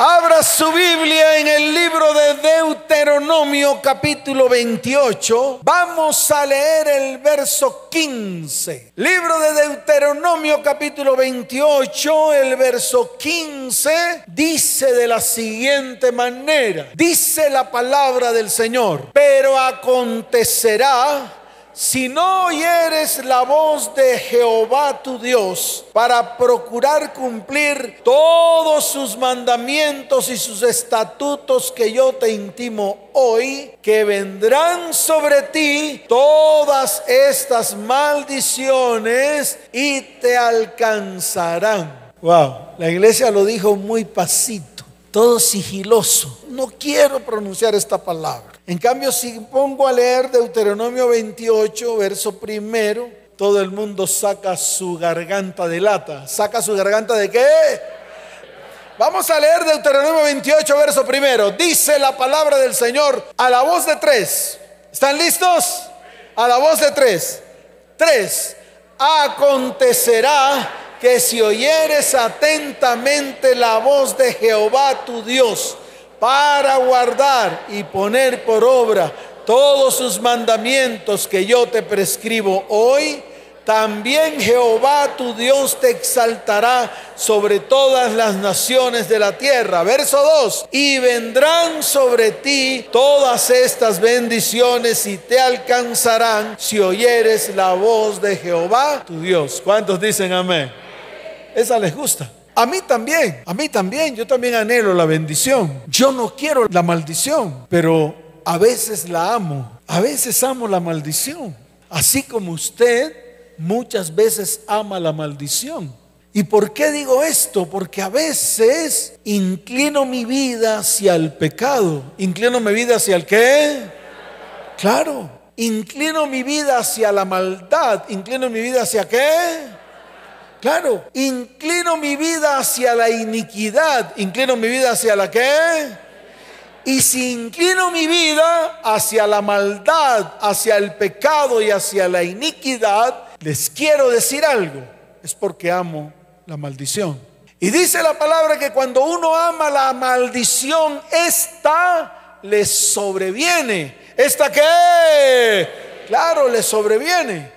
Abra su Biblia en el libro de Deuteronomio capítulo 28. Vamos a leer el verso 15. Libro de Deuteronomio capítulo 28, el verso 15 dice de la siguiente manera. Dice la palabra del Señor. Pero acontecerá si no oyeres la voz de Jehová tu Dios para procurar cumplir todos sus mandamientos y sus estatutos que yo te intimo hoy, que vendrán sobre ti todas estas maldiciones y te alcanzarán. Wow, la iglesia lo dijo muy pasito, todo sigiloso. No quiero pronunciar esta palabra. En cambio, si pongo a leer Deuteronomio 28, verso primero, todo el mundo saca su garganta de lata. ¿Saca su garganta de qué? Vamos a leer Deuteronomio 28, verso primero. Dice la palabra del Señor a la voz de tres. ¿Están listos? A la voz de tres. Tres. Acontecerá que si oyeres atentamente la voz de Jehová tu Dios, para guardar y poner por obra todos sus mandamientos que yo te prescribo hoy, también Jehová tu Dios te exaltará sobre todas las naciones de la tierra. Verso 2. Y vendrán sobre ti todas estas bendiciones y te alcanzarán si oyeres la voz de Jehová tu Dios. ¿Cuántos dicen amén? Esa les gusta. A mí también, a mí también, yo también anhelo la bendición. Yo no quiero la maldición, pero a veces la amo. A veces amo la maldición. Así como usted muchas veces ama la maldición. ¿Y por qué digo esto? Porque a veces inclino mi vida hacia el pecado. ¿Inclino mi vida hacia el qué? Claro. Inclino mi vida hacia la maldad. ¿Inclino mi vida hacia qué? Claro, inclino mi vida hacia la iniquidad, inclino mi vida hacia la qué? Y si inclino mi vida hacia la maldad, hacia el pecado y hacia la iniquidad, les quiero decir algo, es porque amo la maldición. Y dice la palabra que cuando uno ama la maldición, esta le sobreviene. ¿Esta qué? Claro, le sobreviene.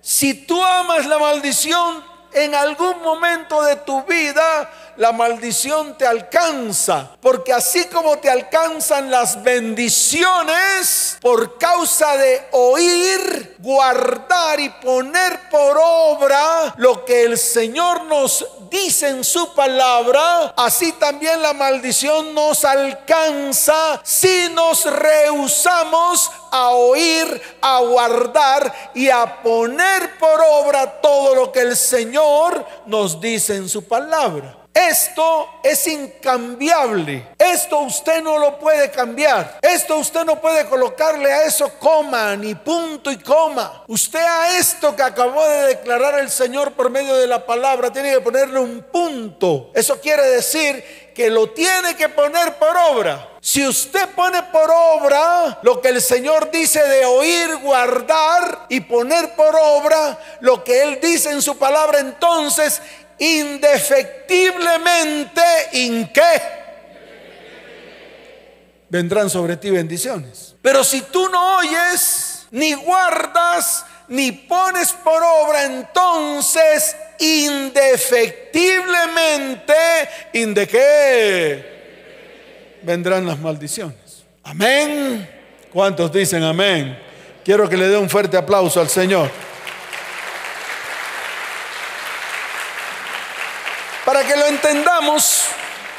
Si tú amas la maldición, en algún momento de tu vida la maldición te alcanza. Porque así como te alcanzan las bendiciones por causa de oír, guardar y poner por obra lo que el Señor nos dice en su palabra, así también la maldición nos alcanza si nos rehusamos a oír, a guardar y a poner por obra todo lo que el Señor nos dice en su palabra. Esto es incambiable. Esto usted no lo puede cambiar. Esto usted no puede colocarle a eso coma, ni punto y coma. Usted a esto que acabó de declarar el Señor por medio de la palabra tiene que ponerle un punto. Eso quiere decir que lo tiene que poner por obra. Si usted pone por obra lo que el Señor dice de oír, guardar y poner por obra lo que Él dice en su palabra, entonces indefectiblemente, ¿en qué? Vendrán sobre ti bendiciones. Pero si tú no oyes, ni guardas, ni pones por obra, entonces indefectiblemente, ¿de qué? Vendrán las maldiciones. Amén. ¿Cuántos dicen amén? Quiero que le dé un fuerte aplauso al Señor. Para que lo entendamos,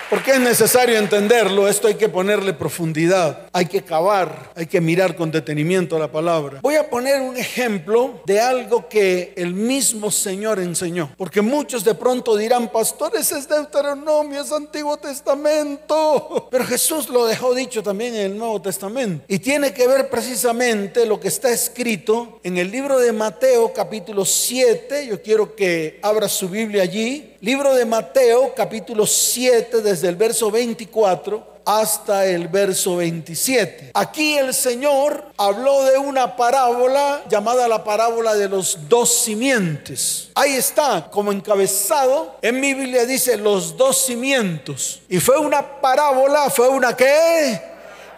porque es necesario entenderlo, esto hay que ponerle profundidad, hay que cavar, hay que mirar con detenimiento la palabra. Voy a poner un ejemplo de algo que el mismo Señor enseñó, porque muchos de pronto dirán, pastores, es Deuteronomio, es Antiguo Testamento, pero Jesús lo dejó dicho también en el Nuevo Testamento y tiene que ver precisamente lo que está escrito en el libro de Mateo capítulo 7, yo quiero que abra su Biblia allí, Libro de Mateo, capítulo 7, desde el verso 24 hasta el verso 27. Aquí el Señor habló de una parábola llamada la parábola de los dos simientes. Ahí está, como encabezado, en mi Biblia dice los dos cimientos. Y fue una parábola, fue una que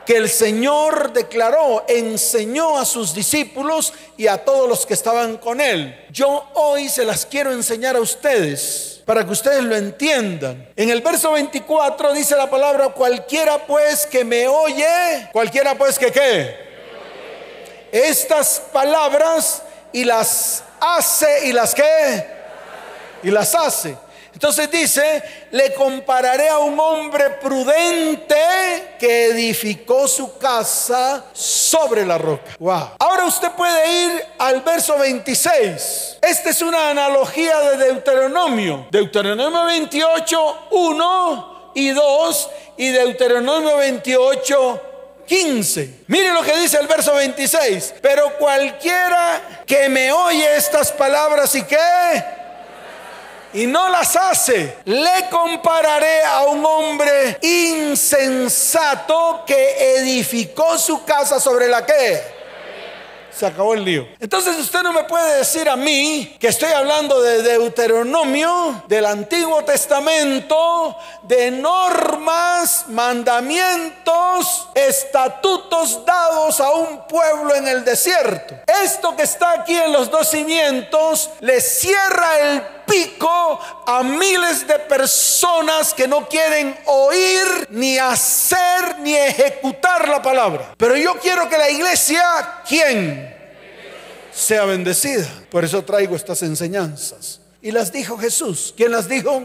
que el Señor declaró, enseñó a sus discípulos y a todos los que estaban con él. Yo hoy se las quiero enseñar a ustedes para que ustedes lo entiendan. En el verso 24 dice la palabra, cualquiera pues que me oye, cualquiera pues que qué. Estas palabras y las hace y las qué. Y las hace. Entonces dice, le compararé a un hombre prudente que edificó su casa sobre la roca. Wow. Ahora usted puede ir al verso 26. Esta es una analogía de Deuteronomio. Deuteronomio 28, 1 y 2 y Deuteronomio 28, 15. Mire lo que dice el verso 26. Pero cualquiera que me oye estas palabras y que y no las hace, le compararé a un hombre insensato que edificó su casa sobre la que se acabó el lío. Entonces usted no me puede decir a mí que estoy hablando de Deuteronomio, del Antiguo Testamento, de normas, mandamientos, estatutos dados a un pueblo en el desierto. Esto que está aquí en los dos cimientos le cierra el pico a miles de personas que no quieren oír, ni hacer, ni ejecutar la palabra. Pero yo quiero que la iglesia, ¿quién? Sea bendecida. Por eso traigo estas enseñanzas. Y las dijo Jesús. ¿Quién las dijo?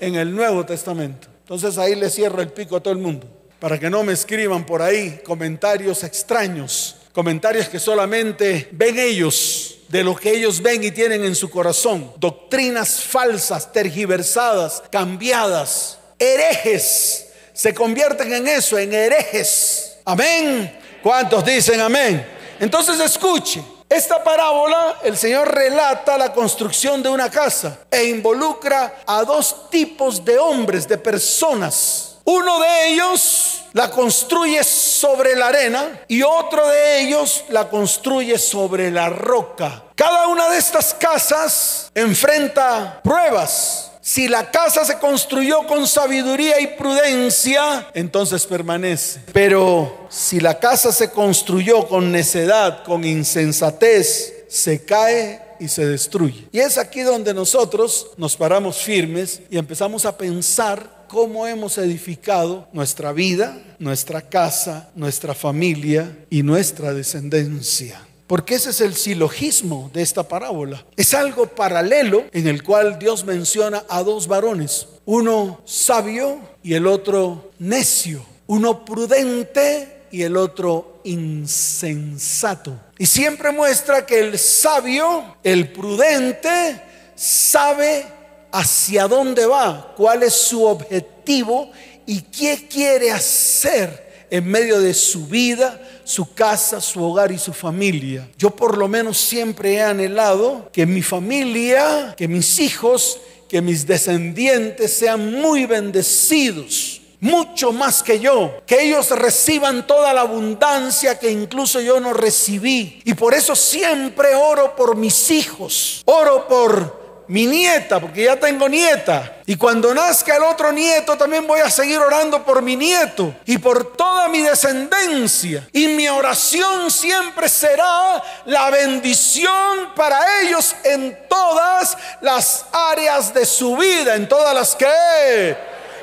En el Nuevo Testamento. Entonces ahí le cierro el pico a todo el mundo. Para que no me escriban por ahí comentarios extraños. Comentarios que solamente ven ellos de lo que ellos ven y tienen en su corazón. Doctrinas falsas, tergiversadas, cambiadas, herejes. Se convierten en eso, en herejes. Amén. ¿Cuántos dicen amén? Entonces escuche. Esta parábola, el Señor relata la construcción de una casa e involucra a dos tipos de hombres, de personas. Uno de ellos la construye sobre la arena y otro de ellos la construye sobre la roca. Cada una de estas casas enfrenta pruebas. Si la casa se construyó con sabiduría y prudencia, entonces permanece. Pero si la casa se construyó con necedad, con insensatez, se cae y se destruye. Y es aquí donde nosotros nos paramos firmes y empezamos a pensar cómo hemos edificado nuestra vida, nuestra casa, nuestra familia y nuestra descendencia. Porque ese es el silogismo de esta parábola. Es algo paralelo en el cual Dios menciona a dos varones, uno sabio y el otro necio, uno prudente y el otro insensato. Y siempre muestra que el sabio, el prudente, sabe hacia dónde va, cuál es su objetivo y qué quiere hacer en medio de su vida, su casa, su hogar y su familia. Yo por lo menos siempre he anhelado que mi familia, que mis hijos, que mis descendientes sean muy bendecidos mucho más que yo, que ellos reciban toda la abundancia que incluso yo no recibí. Y por eso siempre oro por mis hijos, oro por mi nieta, porque ya tengo nieta. Y cuando nazca el otro nieto, también voy a seguir orando por mi nieto y por toda mi descendencia. Y mi oración siempre será la bendición para ellos en todas las áreas de su vida, en todas las que...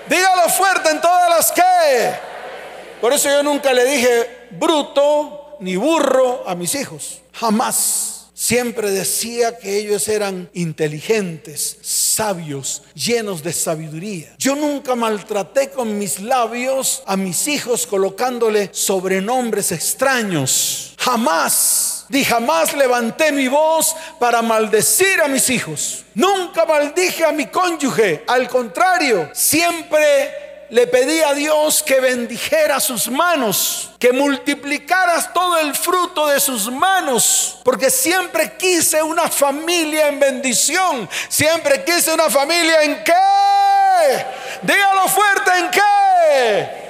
Dígalo fuerte, en todas las que... Por eso yo nunca le dije bruto ni burro a mis hijos. Jamás. Siempre decía que ellos eran inteligentes, sabios, llenos de sabiduría. Yo nunca maltraté con mis labios a mis hijos colocándole sobrenombres extraños. Jamás. Ni jamás levanté mi voz para maldecir a mis hijos. Nunca maldije a mi cónyuge. Al contrario, siempre le pedí a Dios que bendijera sus manos, que multiplicaras todo el fruto de sus manos, porque siempre quise una familia en bendición, siempre quise una familia en qué, dígalo fuerte, en qué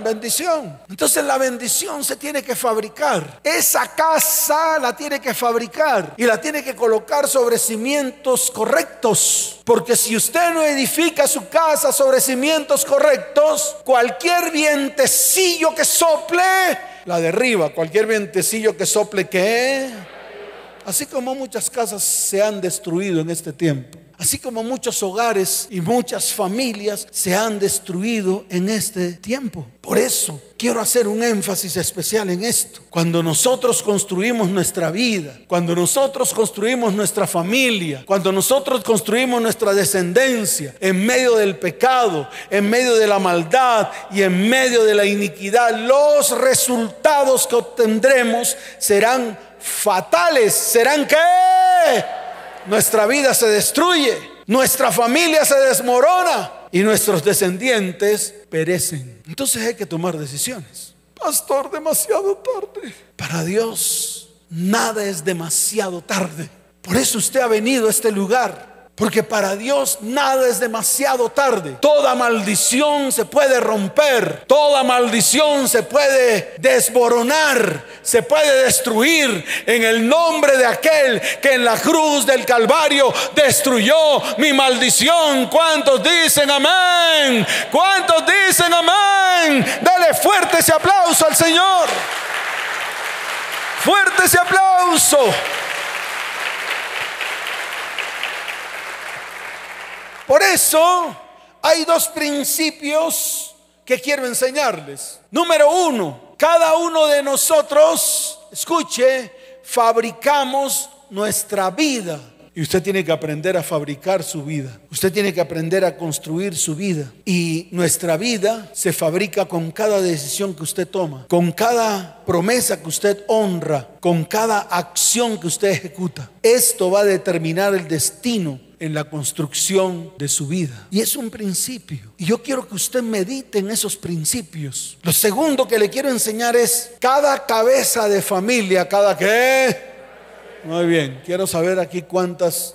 bendición. Entonces la bendición se tiene que fabricar. Esa casa la tiene que fabricar y la tiene que colocar sobre cimientos correctos. Porque si usted no edifica su casa sobre cimientos correctos, cualquier vientecillo que sople, la derriba. Cualquier vientecillo que sople, ¿qué? Así como muchas casas se han destruido en este tiempo. Así como muchos hogares y muchas familias se han destruido en este tiempo. Por eso quiero hacer un énfasis especial en esto. Cuando nosotros construimos nuestra vida, cuando nosotros construimos nuestra familia, cuando nosotros construimos nuestra descendencia en medio del pecado, en medio de la maldad y en medio de la iniquidad, los resultados que obtendremos serán fatales. ¿Serán qué? Nuestra vida se destruye, nuestra familia se desmorona y nuestros descendientes perecen. Entonces hay que tomar decisiones. Pastor, demasiado tarde. Para Dios, nada es demasiado tarde. Por eso usted ha venido a este lugar porque para Dios nada es demasiado tarde. Toda maldición se puede romper. Toda maldición se puede desboronar. Se puede destruir en el nombre de aquel que en la cruz del Calvario destruyó mi maldición. ¿Cuántos dicen amén? ¿Cuántos dicen amén? Dale fuerte ese aplauso al Señor. Fuerte ese aplauso. Por eso hay dos principios que quiero enseñarles. Número uno, cada uno de nosotros, escuche, fabricamos nuestra vida. Y usted tiene que aprender a fabricar su vida. Usted tiene que aprender a construir su vida. Y nuestra vida se fabrica con cada decisión que usted toma, con cada promesa que usted honra, con cada acción que usted ejecuta. Esto va a determinar el destino en la construcción de su vida. Y es un principio. Y yo quiero que usted medite en esos principios. Lo segundo que le quiero enseñar es cada cabeza de familia, cada que... Muy bien, quiero saber aquí cuántas,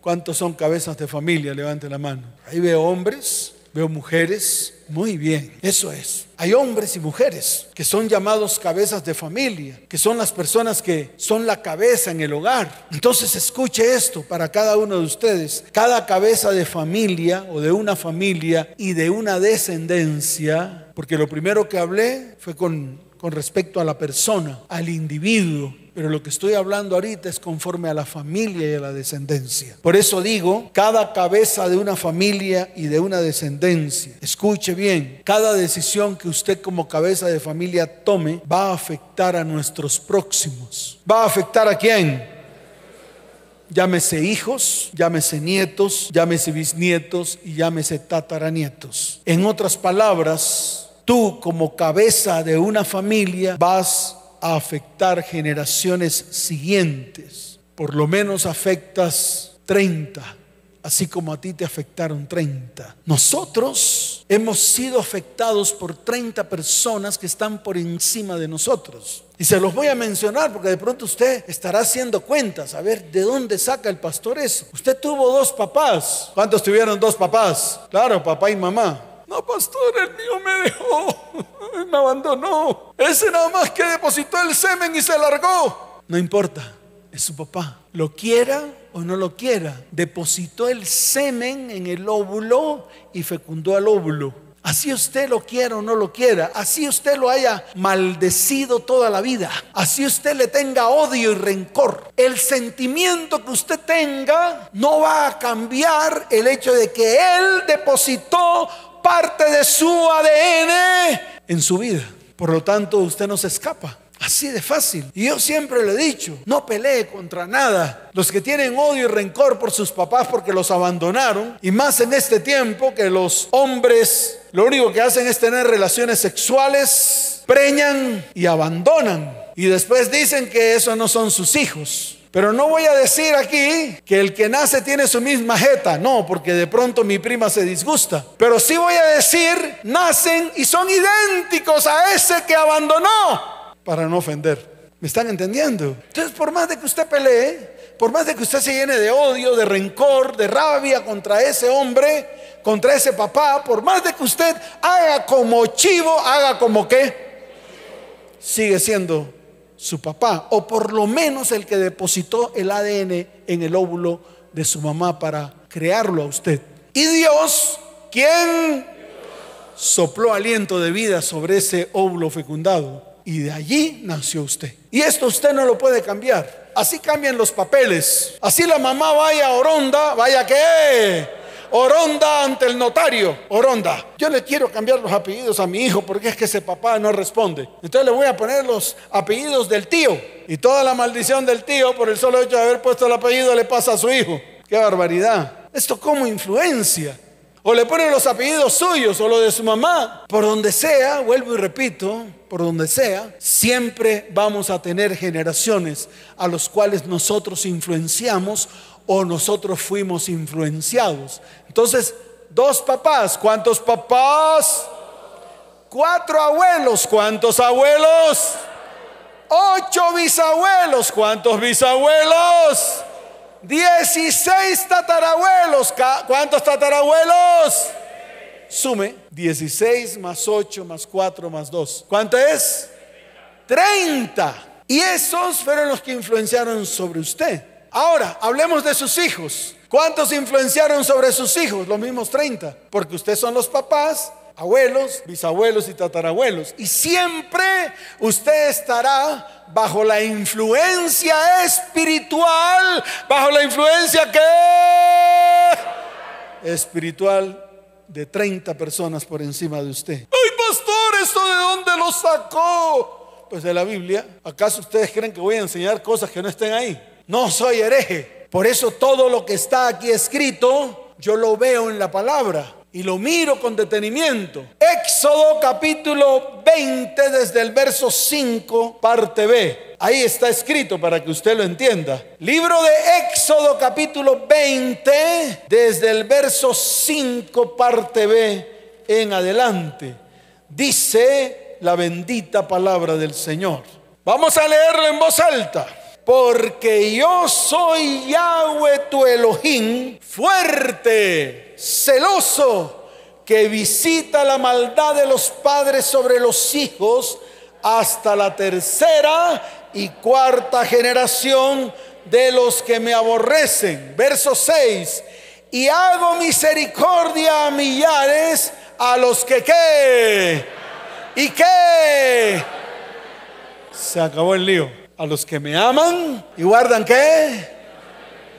cuántos son cabezas de familia. Levante la mano. Ahí veo hombres, veo mujeres. Muy bien, eso es. Hay hombres y mujeres que son llamados cabezas de familia, que son las personas que son la cabeza en el hogar. Entonces escuche esto para cada uno de ustedes. Cada cabeza de familia o de una familia y de una descendencia, porque lo primero que hablé fue con, con respecto a la persona, al individuo pero lo que estoy hablando ahorita es conforme a la familia y a la descendencia. Por eso digo, cada cabeza de una familia y de una descendencia, escuche bien, cada decisión que usted como cabeza de familia tome va a afectar a nuestros próximos. ¿Va a afectar a quién? Llámese hijos, llámese nietos, llámese bisnietos y llámese tataranietos. En otras palabras, tú como cabeza de una familia vas a afectar generaciones siguientes. Por lo menos afectas 30, así como a ti te afectaron 30. Nosotros hemos sido afectados por 30 personas que están por encima de nosotros. Y se los voy a mencionar porque de pronto usted estará haciendo cuentas, a ver de dónde saca el pastor eso. Usted tuvo dos papás. ¿Cuántos tuvieron dos papás? Claro, papá y mamá. No, pastor, el mío me dejó, me abandonó. Ese nada más que depositó el semen y se largó. No importa, es su papá. Lo quiera o no lo quiera, depositó el semen en el óvulo y fecundó al óvulo. Así usted lo quiera o no lo quiera, así usted lo haya maldecido toda la vida, así usted le tenga odio y rencor. El sentimiento que usted tenga no va a cambiar el hecho de que Él depositó parte de su ADN en su vida. Por lo tanto, usted no se escapa. Así de fácil. Y yo siempre le he dicho, no pelee contra nada. Los que tienen odio y rencor por sus papás porque los abandonaron, y más en este tiempo que los hombres lo único que hacen es tener relaciones sexuales, preñan y abandonan. Y después dicen que esos no son sus hijos. Pero no voy a decir aquí que el que nace tiene su misma jeta, no, porque de pronto mi prima se disgusta. Pero sí voy a decir, nacen y son idénticos a ese que abandonó, para no ofender. ¿Me están entendiendo? Entonces, por más de que usted pelee, por más de que usted se llene de odio, de rencor, de rabia contra ese hombre, contra ese papá, por más de que usted haga como chivo, haga como que sigue siendo su papá, o por lo menos el que depositó el ADN en el óvulo de su mamá para crearlo a usted. Y Dios, quien sopló aliento de vida sobre ese óvulo fecundado, y de allí nació usted. Y esto usted no lo puede cambiar. Así cambian los papeles. Así la mamá vaya a Oronda, vaya que Oronda ante el notario. Oronda. Yo le quiero cambiar los apellidos a mi hijo porque es que ese papá no responde. Entonces le voy a poner los apellidos del tío. Y toda la maldición del tío por el solo hecho de haber puesto el apellido le pasa a su hijo. Qué barbaridad. Esto como influencia. O le ponen los apellidos suyos o lo de su mamá. Por donde sea, vuelvo y repito, por donde sea, siempre vamos a tener generaciones a los cuales nosotros influenciamos o nosotros fuimos influenciados. Entonces, dos papás, ¿cuántos papás? Cuatro abuelos, ¿cuántos abuelos? Ocho bisabuelos, ¿cuántos bisabuelos? Dieciséis tatarabuelos, ¿cuántos tatarabuelos? Sume, dieciséis más ocho más cuatro más dos. ¿Cuánto es? Treinta. Y esos fueron los que influenciaron sobre usted. Ahora, hablemos de sus hijos. ¿Cuántos influenciaron sobre sus hijos? Los mismos 30. Porque ustedes son los papás, abuelos, bisabuelos y tatarabuelos. Y siempre usted estará bajo la influencia espiritual, bajo la influencia que espiritual de 30 personas por encima de usted. ¡Ay, pastor! ¿Esto de dónde lo sacó? Pues de la Biblia. ¿Acaso ustedes creen que voy a enseñar cosas que no estén ahí? No soy hereje. Por eso todo lo que está aquí escrito, yo lo veo en la palabra y lo miro con detenimiento. Éxodo capítulo 20 desde el verso 5, parte B. Ahí está escrito para que usted lo entienda. Libro de Éxodo capítulo 20 desde el verso 5, parte B en adelante. Dice la bendita palabra del Señor. Vamos a leerlo en voz alta porque yo soy Yahweh tu Elohim, fuerte, celoso, que visita la maldad de los padres sobre los hijos hasta la tercera y cuarta generación de los que me aborrecen. Verso 6. Y hago misericordia a millares a los que qué. ¿Y qué? Se acabó el lío a los que me aman y guardan qué.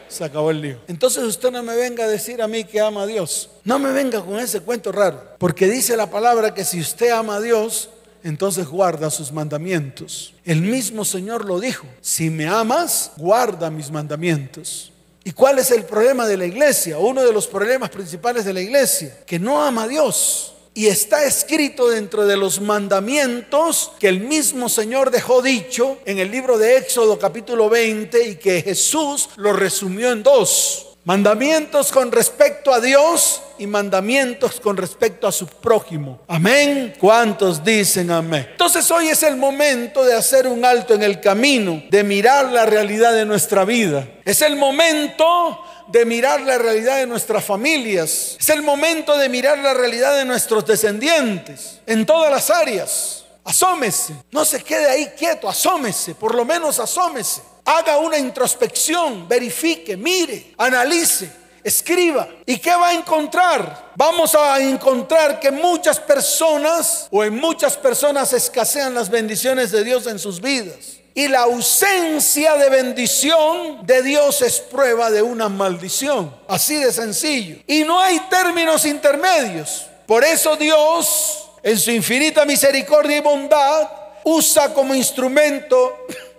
Se acabó el lío. Entonces usted no me venga a decir a mí que ama a Dios. No me venga con ese cuento raro. Porque dice la palabra que si usted ama a Dios, entonces guarda sus mandamientos. El mismo Señor lo dijo. Si me amas, guarda mis mandamientos. ¿Y cuál es el problema de la iglesia? Uno de los problemas principales de la iglesia, que no ama a Dios. Y está escrito dentro de los mandamientos que el mismo Señor dejó dicho en el libro de Éxodo capítulo 20 y que Jesús lo resumió en dos. Mandamientos con respecto a Dios y mandamientos con respecto a su prójimo. Amén. ¿Cuántos dicen amén? Entonces hoy es el momento de hacer un alto en el camino, de mirar la realidad de nuestra vida. Es el momento de mirar la realidad de nuestras familias. Es el momento de mirar la realidad de nuestros descendientes en todas las áreas. Asómese, no se quede ahí quieto, asómese, por lo menos asómese. Haga una introspección, verifique, mire, analice, escriba. ¿Y qué va a encontrar? Vamos a encontrar que muchas personas o en muchas personas escasean las bendiciones de Dios en sus vidas. Y la ausencia de bendición de Dios es prueba de una maldición. Así de sencillo. Y no hay términos intermedios. Por eso Dios, en su infinita misericordia y bondad, usa como instrumento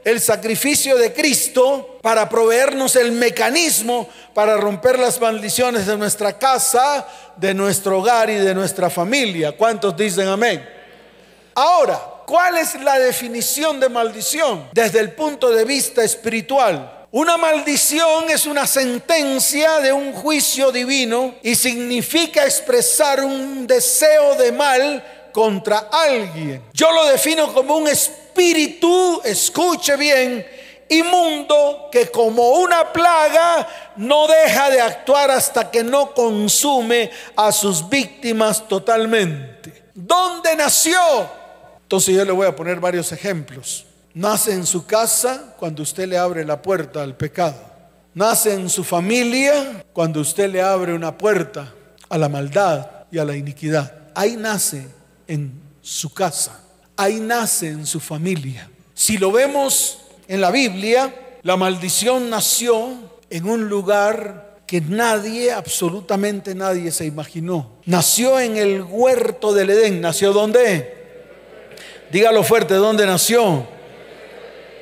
el sacrificio de Cristo para proveernos el mecanismo para romper las maldiciones de nuestra casa, de nuestro hogar y de nuestra familia. ¿Cuántos dicen amén? Ahora, ¿Cuál es la definición de maldición desde el punto de vista espiritual? Una maldición es una sentencia de un juicio divino y significa expresar un deseo de mal contra alguien. Yo lo defino como un espíritu, escuche bien, inmundo que como una plaga no deja de actuar hasta que no consume a sus víctimas totalmente. ¿Dónde nació? Entonces yo le voy a poner varios ejemplos. Nace en su casa cuando usted le abre la puerta al pecado. Nace en su familia cuando usted le abre una puerta a la maldad y a la iniquidad. Ahí nace en su casa. Ahí nace en su familia. Si lo vemos en la Biblia, la maldición nació en un lugar que nadie, absolutamente nadie se imaginó. Nació en el huerto del Edén. ¿Nació dónde? Dígalo fuerte, ¿dónde nació?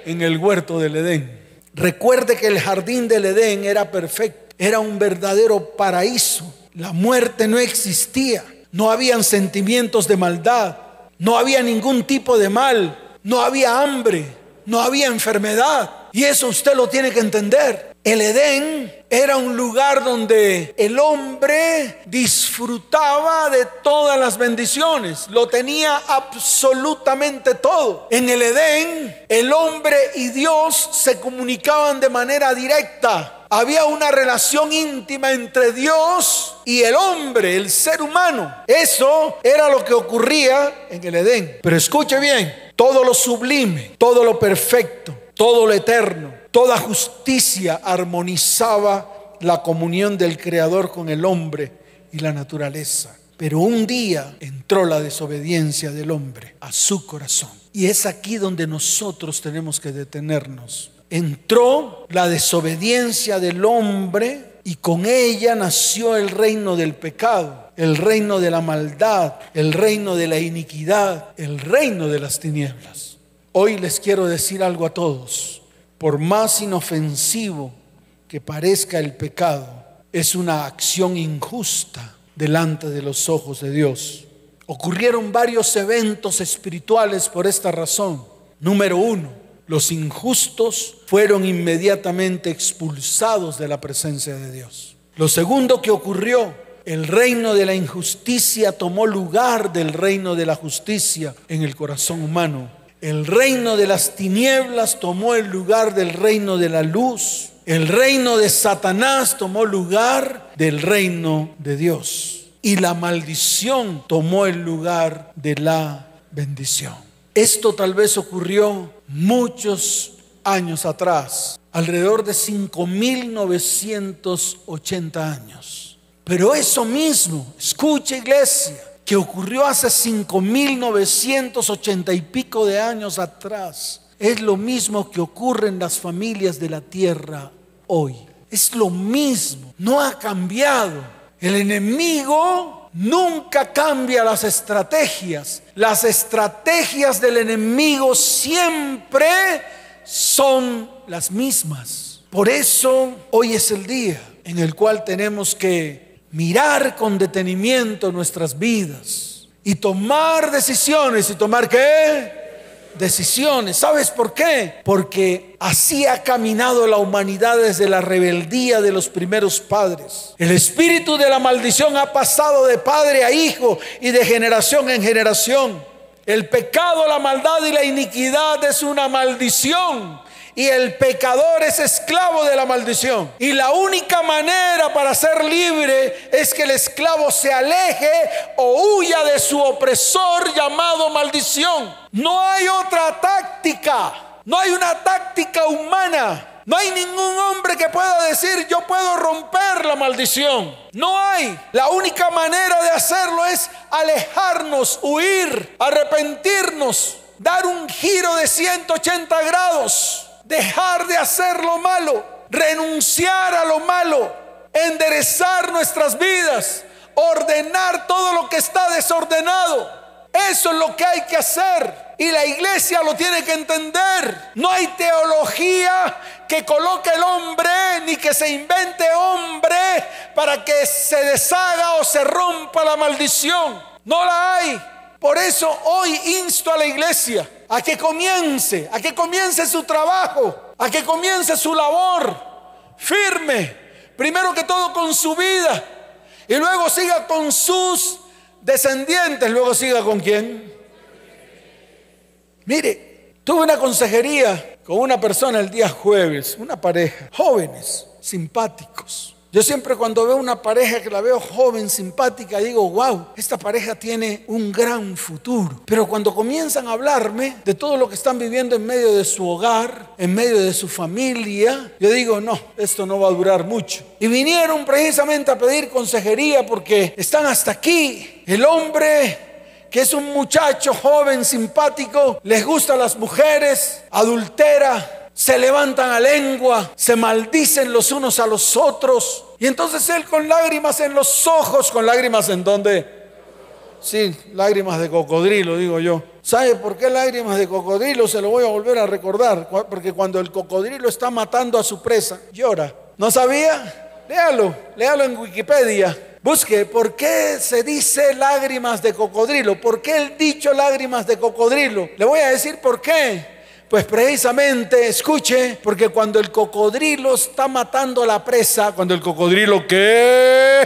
En el huerto del Edén. Recuerde que el jardín del Edén era perfecto, era un verdadero paraíso. La muerte no existía, no habían sentimientos de maldad, no había ningún tipo de mal, no había hambre, no había enfermedad. Y eso usted lo tiene que entender. El Edén era un lugar donde el hombre disfrutaba de todas las bendiciones, lo tenía absolutamente todo. En el Edén, el hombre y Dios se comunicaban de manera directa. Había una relación íntima entre Dios y el hombre, el ser humano. Eso era lo que ocurría en el Edén. Pero escuche bien, todo lo sublime, todo lo perfecto, todo lo eterno, toda justicia armonizaba la comunión del Creador con el hombre y la naturaleza. Pero un día entró la desobediencia del hombre a su corazón. Y es aquí donde nosotros tenemos que detenernos. Entró la desobediencia del hombre y con ella nació el reino del pecado, el reino de la maldad, el reino de la iniquidad, el reino de las tinieblas. Hoy les quiero decir algo a todos. Por más inofensivo que parezca el pecado, es una acción injusta delante de los ojos de Dios. Ocurrieron varios eventos espirituales por esta razón. Número uno, los injustos fueron inmediatamente expulsados de la presencia de Dios. Lo segundo que ocurrió, el reino de la injusticia tomó lugar del reino de la justicia en el corazón humano. El reino de las tinieblas tomó el lugar del reino de la luz. El reino de Satanás tomó lugar del reino de Dios. Y la maldición tomó el lugar de la bendición. Esto tal vez ocurrió muchos años atrás, alrededor de 5.980 años. Pero eso mismo, escucha iglesia, que ocurrió hace 5.980 y pico de años atrás, es lo mismo que ocurre en las familias de la tierra hoy. Es lo mismo, no ha cambiado. El enemigo nunca cambia las estrategias. Las estrategias del enemigo siempre son las mismas. Por eso hoy es el día en el cual tenemos que mirar con detenimiento nuestras vidas y tomar decisiones y tomar qué? Decisiones. ¿Sabes por qué? Porque así ha caminado la humanidad desde la rebeldía de los primeros padres. El espíritu de la maldición ha pasado de padre a hijo y de generación en generación. El pecado, la maldad y la iniquidad es una maldición y el pecador es esclavo de la maldición. Y la única manera para ser libre es que el esclavo se aleje o huya de su opresor llamado maldición. No hay otra táctica, no hay una táctica humana. No hay ningún hombre que pueda decir yo puedo romper la maldición. No hay. La única manera de hacerlo es alejarnos, huir, arrepentirnos, dar un giro de 180 grados dejar de hacer lo malo, renunciar a lo malo, enderezar nuestras vidas, ordenar todo lo que está desordenado. Eso es lo que hay que hacer. Y la iglesia lo tiene que entender. No hay teología que coloque el hombre ni que se invente hombre para que se deshaga o se rompa la maldición. No la hay. Por eso hoy insto a la iglesia a que comience, a que comience su trabajo a que comience su labor firme, primero que todo con su vida, y luego siga con sus descendientes, luego siga con quién. Mire, tuve una consejería con una persona el día jueves, una pareja, jóvenes, simpáticos. Yo siempre cuando veo una pareja que la veo joven, simpática, digo, wow, esta pareja tiene un gran futuro. Pero cuando comienzan a hablarme de todo lo que están viviendo en medio de su hogar, en medio de su familia, yo digo, no, esto no va a durar mucho. Y vinieron precisamente a pedir consejería porque están hasta aquí. El hombre que es un muchacho joven, simpático, les gustan las mujeres, adultera, se levantan a lengua, se maldicen los unos a los otros. Y entonces él con lágrimas en los ojos, con lágrimas en donde, sí, lágrimas de cocodrilo, digo yo. ¿Sabe por qué lágrimas de cocodrilo? Se lo voy a volver a recordar. Porque cuando el cocodrilo está matando a su presa, llora. ¿No sabía? Léalo, léalo en Wikipedia. Busque, ¿por qué se dice lágrimas de cocodrilo? ¿Por qué el dicho lágrimas de cocodrilo? Le voy a decir por qué. Pues precisamente, escuche, porque cuando el cocodrilo está matando a la presa, cuando el cocodrilo qué,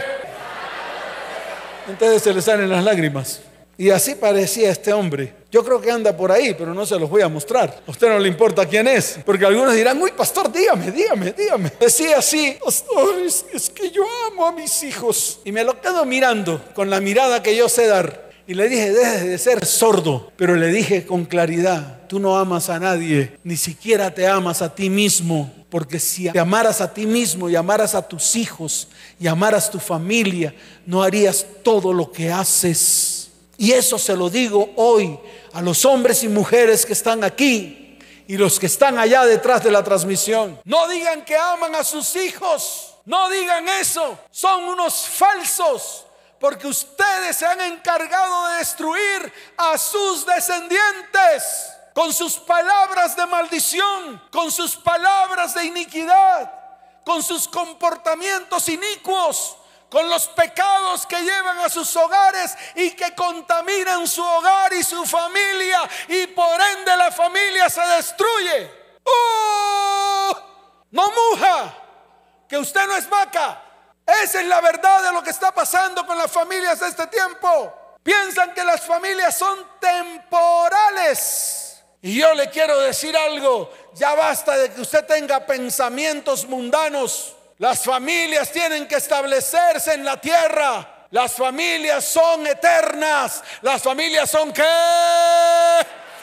entonces se le salen las lágrimas. Y así parecía este hombre. Yo creo que anda por ahí, pero no se los voy a mostrar. A usted no le importa quién es, porque algunos dirán, uy, pastor, dígame, dígame, dígame. Decía así, pastor, es que yo amo a mis hijos. Y me lo quedo mirando con la mirada que yo sé dar. Y le dije, deje de ser sordo, pero le dije con claridad, tú no amas a nadie, ni siquiera te amas a ti mismo, porque si te amaras a ti mismo y amaras a tus hijos y amaras tu familia, no harías todo lo que haces. Y eso se lo digo hoy a los hombres y mujeres que están aquí y los que están allá detrás de la transmisión. No digan que aman a sus hijos, no digan eso, son unos falsos porque ustedes se han encargado de destruir a sus descendientes con sus palabras de maldición, con sus palabras de iniquidad, con sus comportamientos inicuos, con los pecados que llevan a sus hogares y que contaminan su hogar y su familia y por ende la familia se destruye. ¡Oh! No muja, que usted no es vaca. Esa es la verdad de lo que está pasando con las familias de este tiempo. Piensan que las familias son temporales. Y yo le quiero decir algo, ya basta de que usted tenga pensamientos mundanos. Las familias tienen que establecerse en la tierra. Las familias son eternas. Las familias son qué?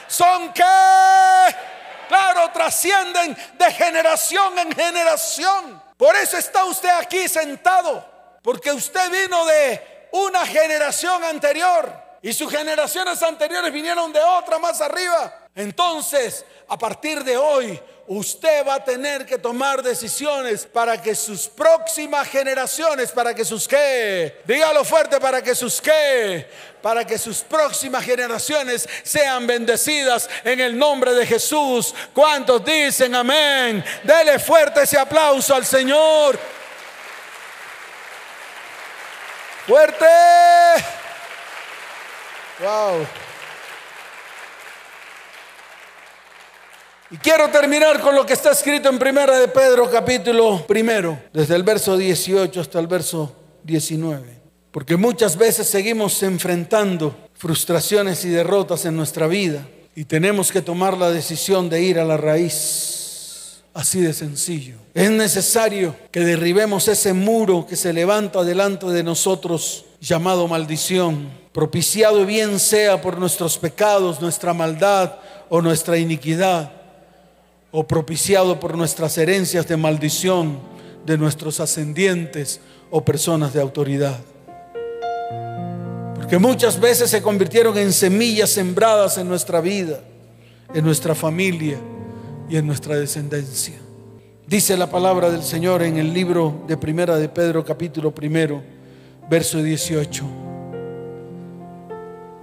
Son qué? Claro, trascienden de generación en generación. Por eso está usted aquí sentado, porque usted vino de una generación anterior y sus generaciones anteriores vinieron de otra más arriba. Entonces, a partir de hoy, usted va a tener que tomar decisiones para que sus próximas generaciones, para que sus qué, dígalo fuerte, para que sus qué, para que sus próximas generaciones sean bendecidas en el nombre de Jesús. ¿Cuántos dicen amén? Dele fuerte ese aplauso al Señor. Fuerte. Wow. Y quiero terminar con lo que está escrito en Primera de Pedro capítulo primero, desde el verso 18 hasta el verso 19. Porque muchas veces seguimos enfrentando frustraciones y derrotas en nuestra vida y tenemos que tomar la decisión de ir a la raíz. Así de sencillo. Es necesario que derribemos ese muro que se levanta delante de nosotros llamado maldición, propiciado bien sea por nuestros pecados, nuestra maldad o nuestra iniquidad, o propiciado por nuestras herencias de maldición de nuestros ascendientes o personas de autoridad que muchas veces se convirtieron en semillas sembradas en nuestra vida, en nuestra familia y en nuestra descendencia. Dice la palabra del Señor en el libro de Primera de Pedro capítulo primero, verso 18.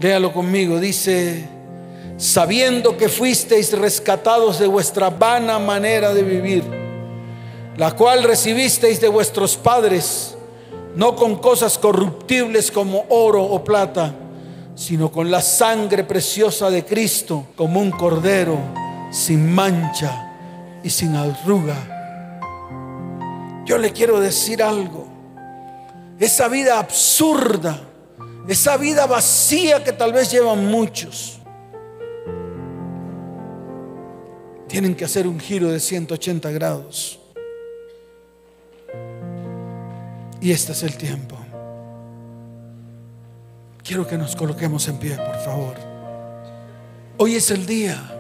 Léalo conmigo, dice, sabiendo que fuisteis rescatados de vuestra vana manera de vivir, la cual recibisteis de vuestros padres, no con cosas corruptibles como oro o plata, sino con la sangre preciosa de Cristo, como un cordero sin mancha y sin arruga. Yo le quiero decir algo. Esa vida absurda, esa vida vacía que tal vez llevan muchos, tienen que hacer un giro de 180 grados. Y este es el tiempo. Quiero que nos coloquemos en pie, por favor. Hoy es el día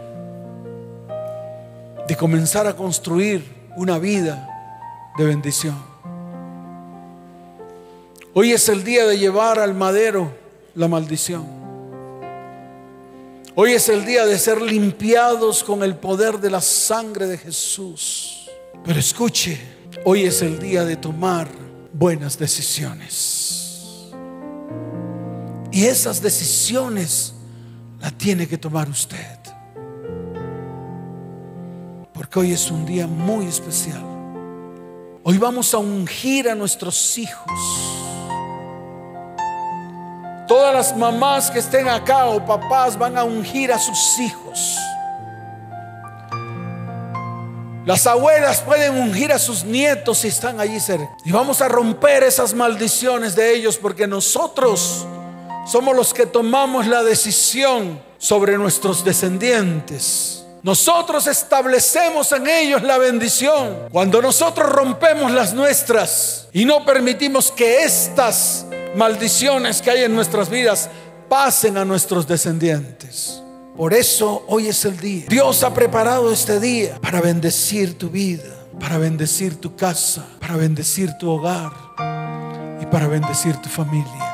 de comenzar a construir una vida de bendición. Hoy es el día de llevar al madero la maldición. Hoy es el día de ser limpiados con el poder de la sangre de Jesús. Pero escuche, hoy es el día de tomar buenas decisiones. Y esas decisiones las tiene que tomar usted. Porque hoy es un día muy especial. Hoy vamos a ungir a nuestros hijos. Todas las mamás que estén acá o papás van a ungir a sus hijos. Las abuelas pueden ungir a sus nietos si están allí cerca. Y vamos a romper esas maldiciones de ellos porque nosotros somos los que tomamos la decisión sobre nuestros descendientes. Nosotros establecemos en ellos la bendición. Cuando nosotros rompemos las nuestras y no permitimos que estas maldiciones que hay en nuestras vidas pasen a nuestros descendientes. Por eso hoy es el día. Dios ha preparado este día para bendecir tu vida, para bendecir tu casa, para bendecir tu hogar y para bendecir tu familia.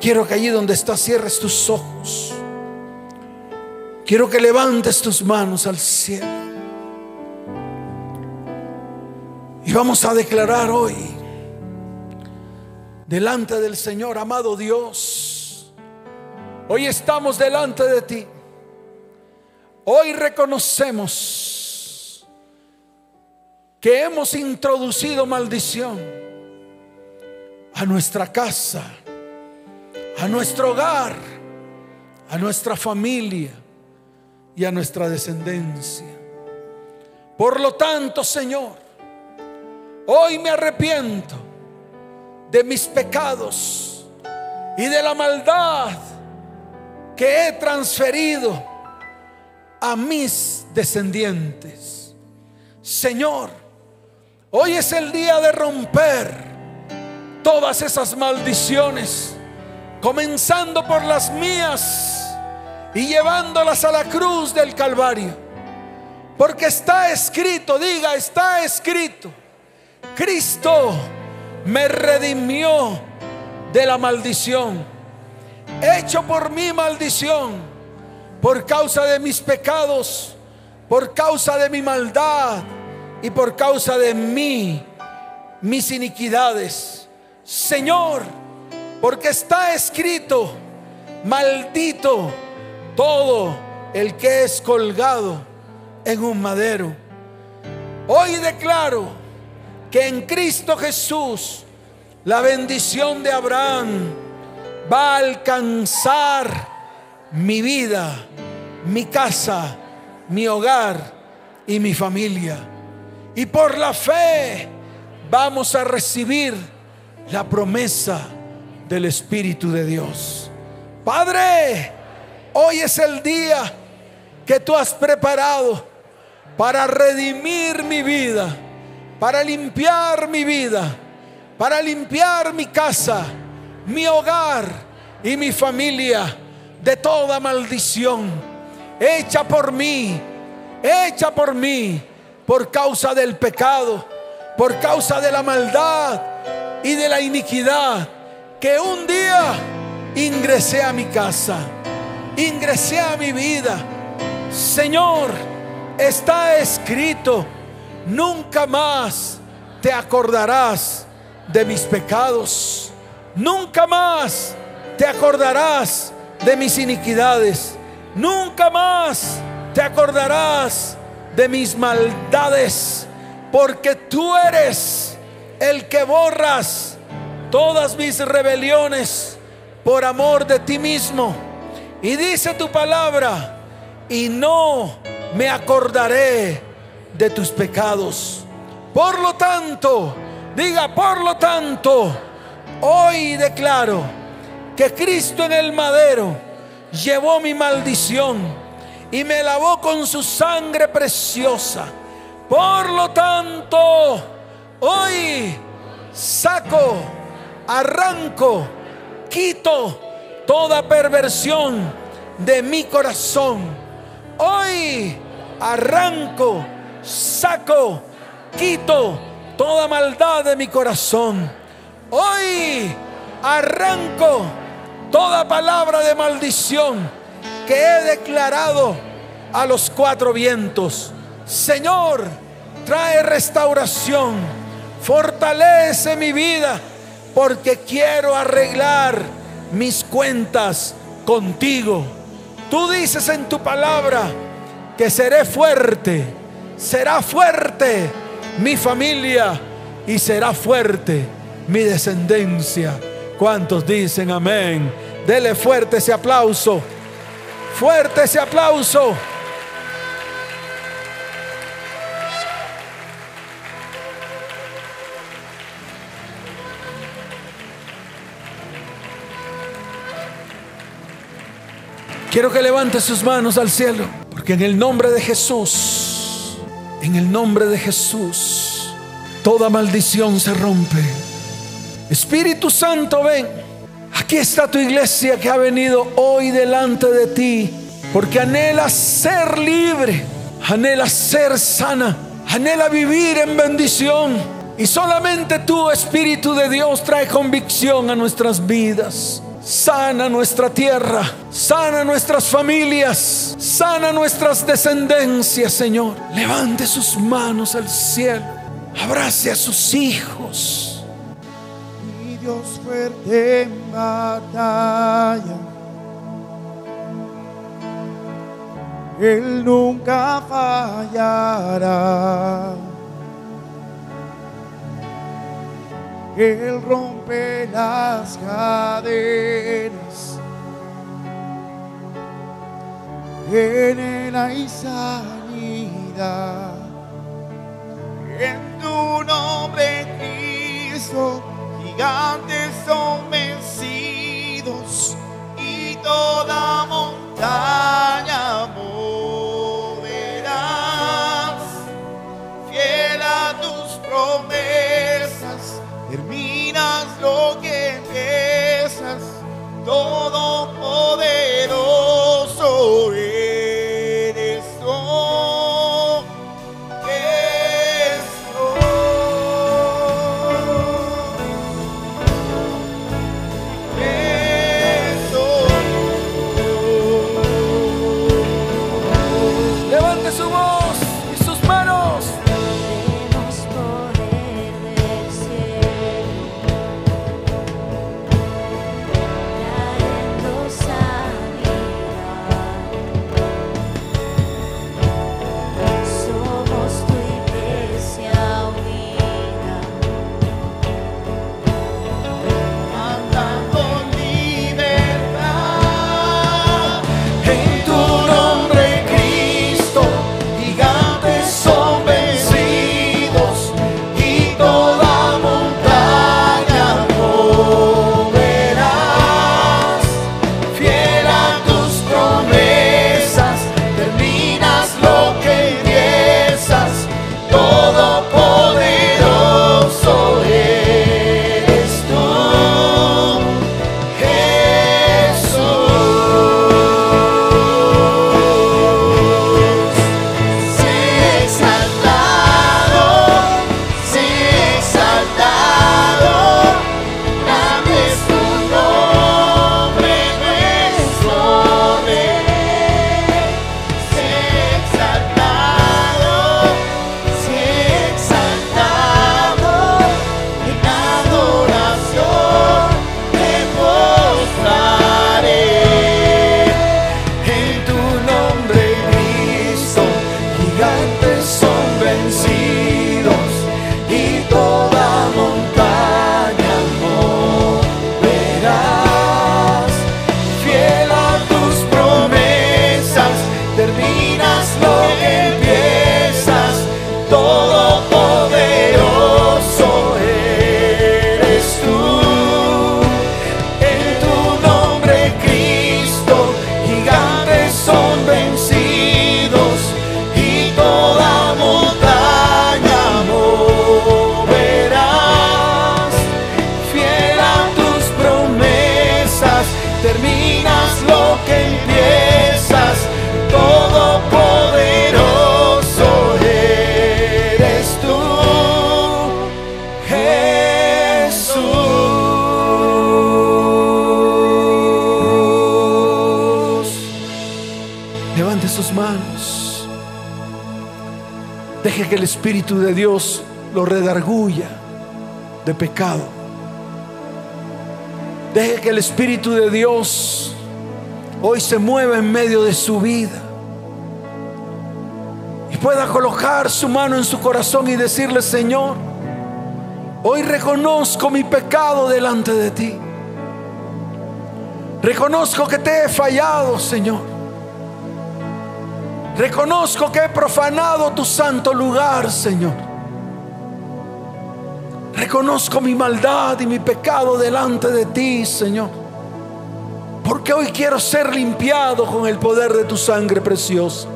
Quiero que allí donde estás cierres tus ojos. Quiero que levantes tus manos al cielo. Y vamos a declarar hoy delante del Señor, amado Dios. Hoy estamos delante de ti. Hoy reconocemos que hemos introducido maldición a nuestra casa, a nuestro hogar, a nuestra familia y a nuestra descendencia. Por lo tanto, Señor, hoy me arrepiento de mis pecados y de la maldad que he transferido a mis descendientes. Señor, hoy es el día de romper todas esas maldiciones, comenzando por las mías y llevándolas a la cruz del Calvario. Porque está escrito, diga, está escrito, Cristo me redimió de la maldición. Hecho por mi maldición, por causa de mis pecados, por causa de mi maldad y por causa de mí, mis iniquidades. Señor, porque está escrito, maldito todo el que es colgado en un madero. Hoy declaro que en Cristo Jesús la bendición de Abraham va a alcanzar mi vida, mi casa, mi hogar y mi familia. Y por la fe vamos a recibir la promesa del Espíritu de Dios. Padre, hoy es el día que tú has preparado para redimir mi vida para limpiar mi vida, para limpiar mi casa, mi hogar y mi familia de toda maldición hecha por mí, hecha por mí, por causa del pecado, por causa de la maldad y de la iniquidad que un día ingresé a mi casa, ingresé a mi vida. Señor, está escrito nunca más te acordarás de mis pecados, nunca más te acordarás de mis iniquidades, nunca más te acordarás de mis maldades, porque tú eres el que borras todas mis rebeliones por amor de ti mismo. Y dice tu palabra, y no me acordaré de tus pecados. Por lo tanto, diga, por lo tanto, hoy declaro que Cristo en el madero llevó mi maldición y me lavó con su sangre preciosa. Por lo tanto, hoy saco, arranco, quito toda perversión de mi corazón. Hoy arranco, saco, quito toda maldad de mi corazón. Hoy arranco toda palabra de maldición que he declarado a los cuatro vientos. Señor, trae restauración, fortalece mi vida, porque quiero arreglar mis cuentas contigo. Tú dices en tu palabra que seré fuerte, será fuerte mi familia y será fuerte mi descendencia. ¿Cuántos dicen amén? Dele fuerte ese aplauso. Fuerte ese aplauso. Quiero que levante sus manos al cielo, porque en el nombre de Jesús, en el nombre de Jesús, toda maldición se rompe. Espíritu Santo, ven. Aquí está tu iglesia que ha venido hoy delante de ti, porque anhela ser libre, anhela ser sana, anhela vivir en bendición. Y solamente tú, Espíritu de Dios, trae convicción a nuestras vidas. Sana nuestra tierra, sana nuestras familias, sana nuestras descendencias, Señor. Levante sus manos al cielo, abrace a sus hijos. Mi Dios fuerte en batalla, Él nunca fallará. Él rompe las cadenas. En él hay sanidad. En tu nombre, Cristo, gigantes son vencidos y toda montaña lo que empiezas, todopoderoso que el Espíritu de Dios lo redarguya de pecado. Deje que el Espíritu de Dios hoy se mueva en medio de su vida. Y pueda colocar su mano en su corazón y decirle, Señor, hoy reconozco mi pecado delante de ti. Reconozco que te he fallado, Señor. Reconozco que he profanado tu santo lugar, Señor. Reconozco mi maldad y mi pecado delante de ti, Señor. Porque hoy quiero ser limpiado con el poder de tu sangre preciosa.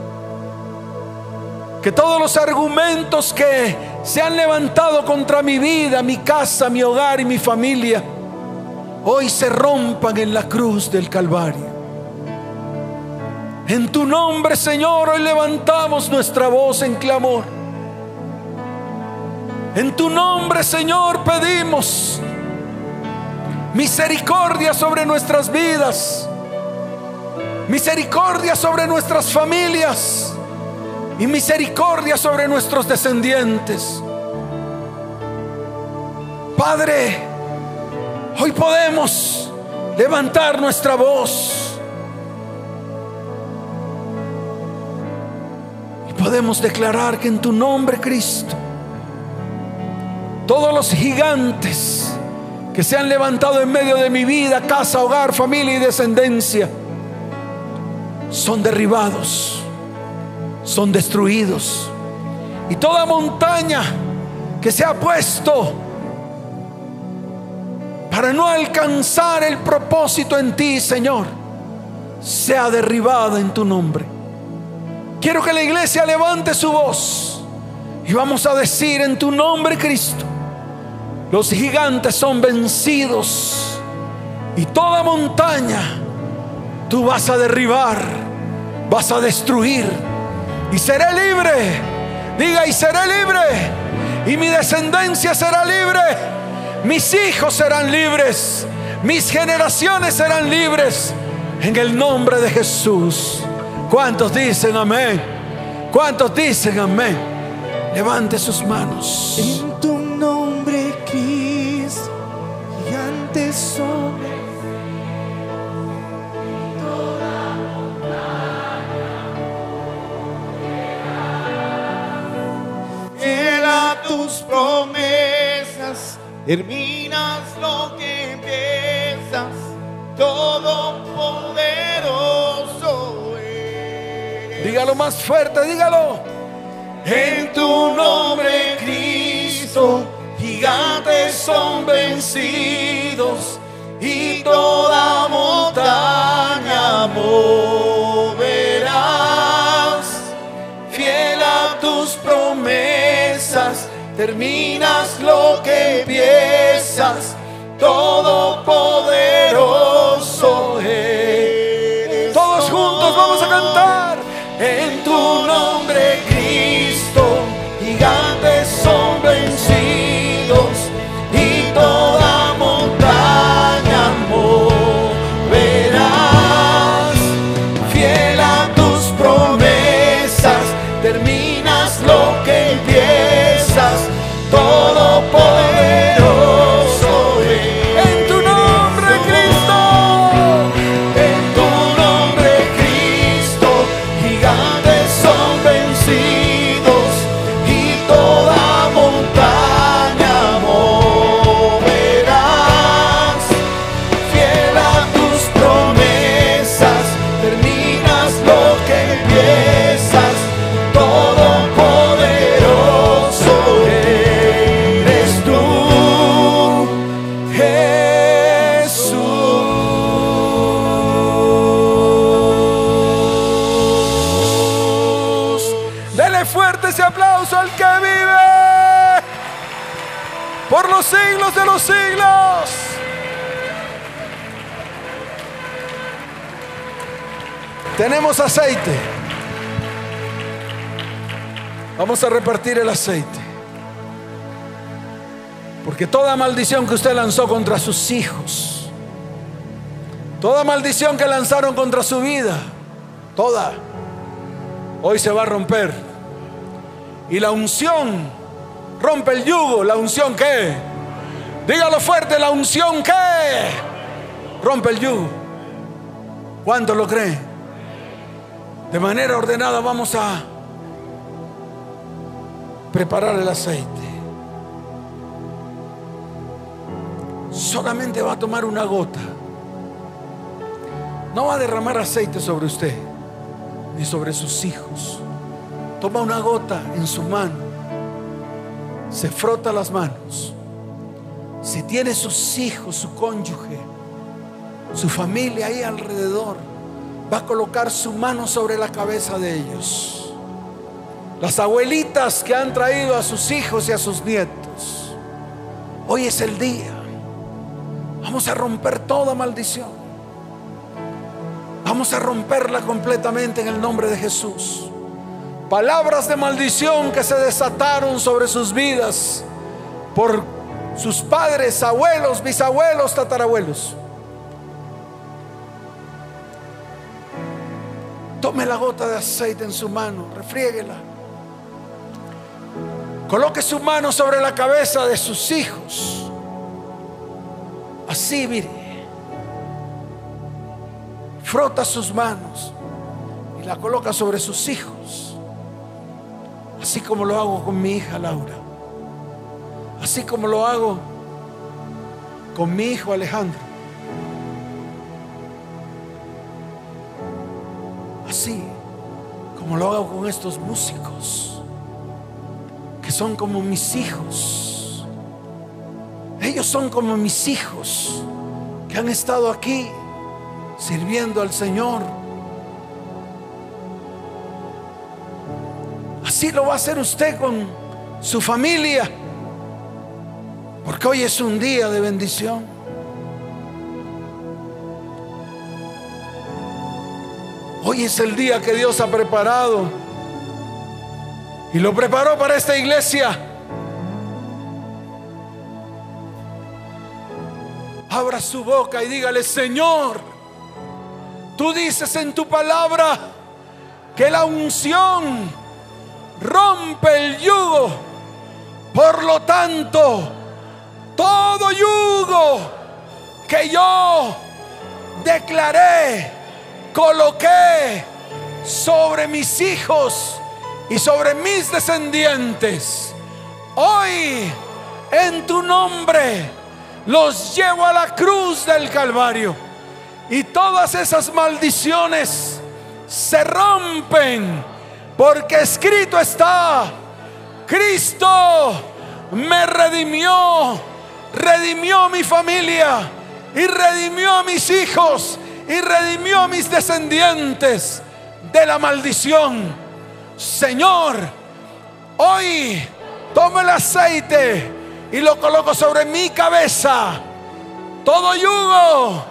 Que todos los argumentos que se han levantado contra mi vida, mi casa, mi hogar y mi familia, hoy se rompan en la cruz del Calvario. En tu nombre, Señor, hoy levantamos nuestra voz en clamor. En tu nombre, Señor, pedimos misericordia sobre nuestras vidas, misericordia sobre nuestras familias y misericordia sobre nuestros descendientes. Padre, hoy podemos levantar nuestra voz podemos declarar que en tu nombre, Cristo, todos los gigantes que se han levantado en medio de mi vida, casa, hogar, familia y descendencia, son derribados, son destruidos. Y toda montaña que se ha puesto para no alcanzar el propósito en ti, Señor, sea derribada en tu nombre. Quiero que la iglesia levante su voz y vamos a decir en tu nombre, Cristo, los gigantes son vencidos y toda montaña tú vas a derribar, vas a destruir y seré libre. Diga, y seré libre y mi descendencia será libre. Mis hijos serán libres, mis generaciones serán libres en el nombre de Jesús. ¿Cuántos dicen amén? ¿Cuántos dicen amén? Levante sus manos. En tu nombre, Cristo, gigantes son. Fiel a tus promesas, terminas Dígalo más fuerte, dígalo. En tu nombre, Cristo, gigantes son vencidos y toda montaña moverás. Fiel a tus promesas, terminas lo que empiezas. Todopoderoso fuerte ese aplauso al que vive por los siglos de los siglos. Tenemos aceite. Vamos a repartir el aceite. Porque toda maldición que usted lanzó contra sus hijos, toda maldición que lanzaron contra su vida, toda, hoy se va a romper. Y la unción rompe el yugo. ¿La unción qué? Dígalo fuerte, la unción qué? Rompe el yugo. ¿Cuánto lo cree? De manera ordenada vamos a preparar el aceite. Solamente va a tomar una gota. No va a derramar aceite sobre usted ni sobre sus hijos. Toma una gota en su mano. Se frota las manos. Si tiene sus hijos, su cónyuge, su familia ahí alrededor, va a colocar su mano sobre la cabeza de ellos. Las abuelitas que han traído a sus hijos y a sus nietos. Hoy es el día. Vamos a romper toda maldición. Vamos a romperla completamente en el nombre de Jesús. Palabras de maldición que se desataron sobre sus vidas por sus padres, abuelos, bisabuelos, tatarabuelos. Tome la gota de aceite en su mano, refriéguela. Coloque su mano sobre la cabeza de sus hijos. Así, mire. Frota sus manos y la coloca sobre sus hijos. Así como lo hago con mi hija Laura. Así como lo hago con mi hijo Alejandro. Así como lo hago con estos músicos, que son como mis hijos. Ellos son como mis hijos, que han estado aquí sirviendo al Señor. Así lo va a hacer usted con su familia, porque hoy es un día de bendición. Hoy es el día que Dios ha preparado. Y lo preparó para esta iglesia. Abra su boca y dígale, Señor, tú dices en tu palabra que la unción rompe el yugo. Por lo tanto, todo yugo que yo declaré coloqué sobre mis hijos y sobre mis descendientes. Hoy, en tu nombre, los llevo a la cruz del Calvario. Y todas esas maldiciones se rompen porque escrito está, Cristo me redimió, redimió mi familia y redimió a mis hijos y redimió a mis descendientes de la maldición. Señor, hoy tomo el aceite y lo coloco sobre mi cabeza. Todo yugo,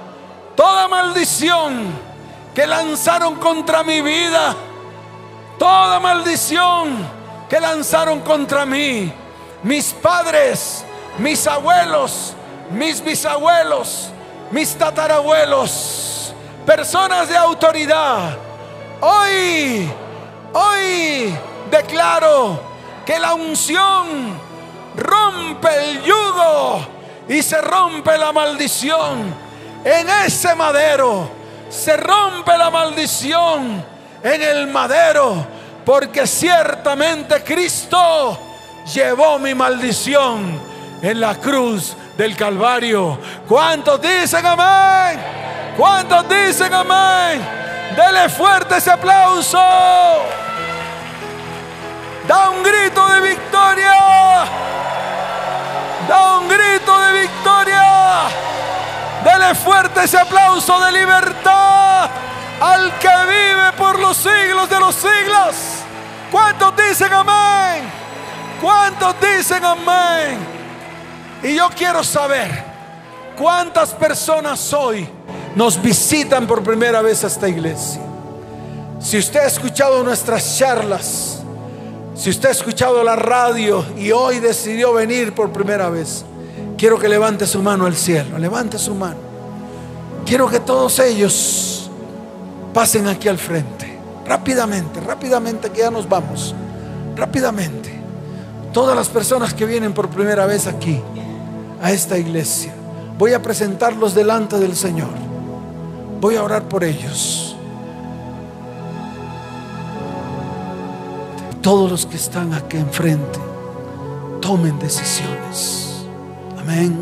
toda maldición que lanzaron contra mi vida, toda maldición que lanzaron contra mí, mis padres, mis abuelos, mis bisabuelos, mis tatarabuelos personas de autoridad, hoy, hoy declaro que la unción rompe el yugo y se rompe la maldición. En ese madero se rompe la maldición en el madero, porque ciertamente Cristo llevó mi maldición en la cruz del Calvario. ¿Cuántos dicen amén? ¿Cuántos dicen amén? Dele fuerte ese aplauso. Da un grito de victoria. Da un grito de victoria. Dele fuerte ese aplauso de libertad al que vive los siglos de los siglos. ¿Cuántos dicen amén? ¿Cuántos dicen amén? Y yo quiero saber cuántas personas hoy nos visitan por primera vez a esta iglesia. Si usted ha escuchado nuestras charlas, si usted ha escuchado la radio y hoy decidió venir por primera vez, quiero que levante su mano al cielo, levante su mano. Quiero que todos ellos pasen aquí al frente. Rápidamente, rápidamente que ya nos vamos. Rápidamente. Todas las personas que vienen por primera vez aquí, a esta iglesia, voy a presentarlos delante del Señor. Voy a orar por ellos. Todos los que están aquí enfrente, tomen decisiones. Amén.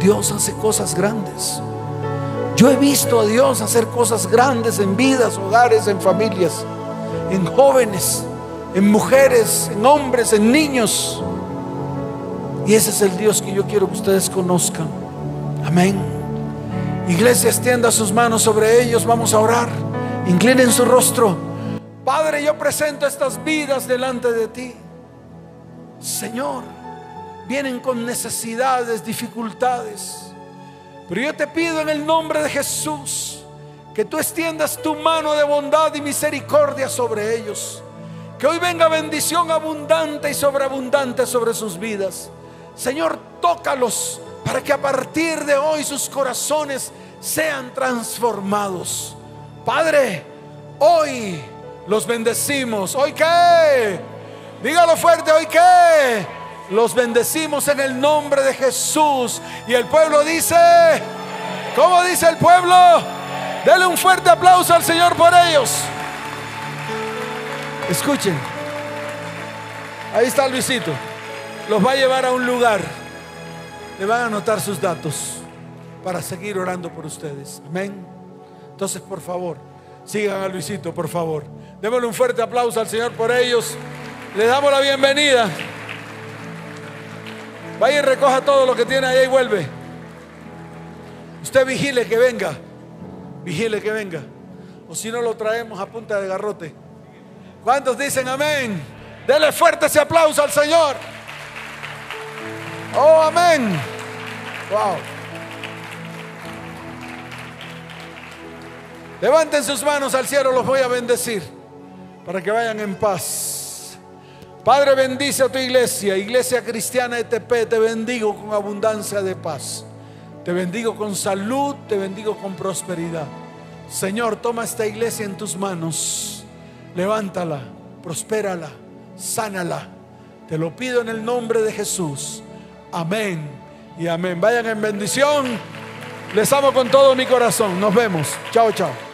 Dios hace cosas grandes. Yo he visto a Dios hacer cosas grandes en vidas, hogares, en familias, en jóvenes, en mujeres, en hombres, en niños. Y ese es el Dios que yo quiero que ustedes conozcan. Amén. Iglesia, extienda sus manos sobre ellos. Vamos a orar. Inclinen su rostro. Padre, yo presento estas vidas delante de ti. Señor, vienen con necesidades, dificultades. Pero yo te pido en el nombre de Jesús que tú extiendas tu mano de bondad y misericordia sobre ellos. Que hoy venga bendición abundante y sobreabundante sobre sus vidas. Señor, tócalos para que a partir de hoy sus corazones sean transformados. Padre, hoy los bendecimos. ¿Hoy qué? Dígalo fuerte, ¿hoy qué? Los bendecimos en el nombre de Jesús. Y el pueblo dice, ¿cómo dice el pueblo? Dele un fuerte aplauso al Señor por ellos. Escuchen. Ahí está Luisito. Los va a llevar a un lugar. Le van a anotar sus datos para seguir orando por ustedes. Amén. Entonces, por favor, sigan a Luisito, por favor. Démosle un fuerte aplauso al Señor por ellos. Le damos la bienvenida. Vaya y recoja todo lo que tiene allá y vuelve. Usted vigile que venga. Vigile que venga. O si no lo traemos a punta de garrote. ¿Cuántos dicen amén? Dele fuerte ese aplauso al Señor. Oh, amén. Wow. Levanten sus manos al cielo, los voy a bendecir para que vayan en paz. Padre, bendice a tu iglesia, iglesia cristiana ETP, te bendigo con abundancia de paz. Te bendigo con salud, te bendigo con prosperidad. Señor, toma esta iglesia en tus manos. Levántala, prospérala, sánala. Te lo pido en el nombre de Jesús. Amén y amén. Vayan en bendición. Les amo con todo mi corazón. Nos vemos. Chao, chao.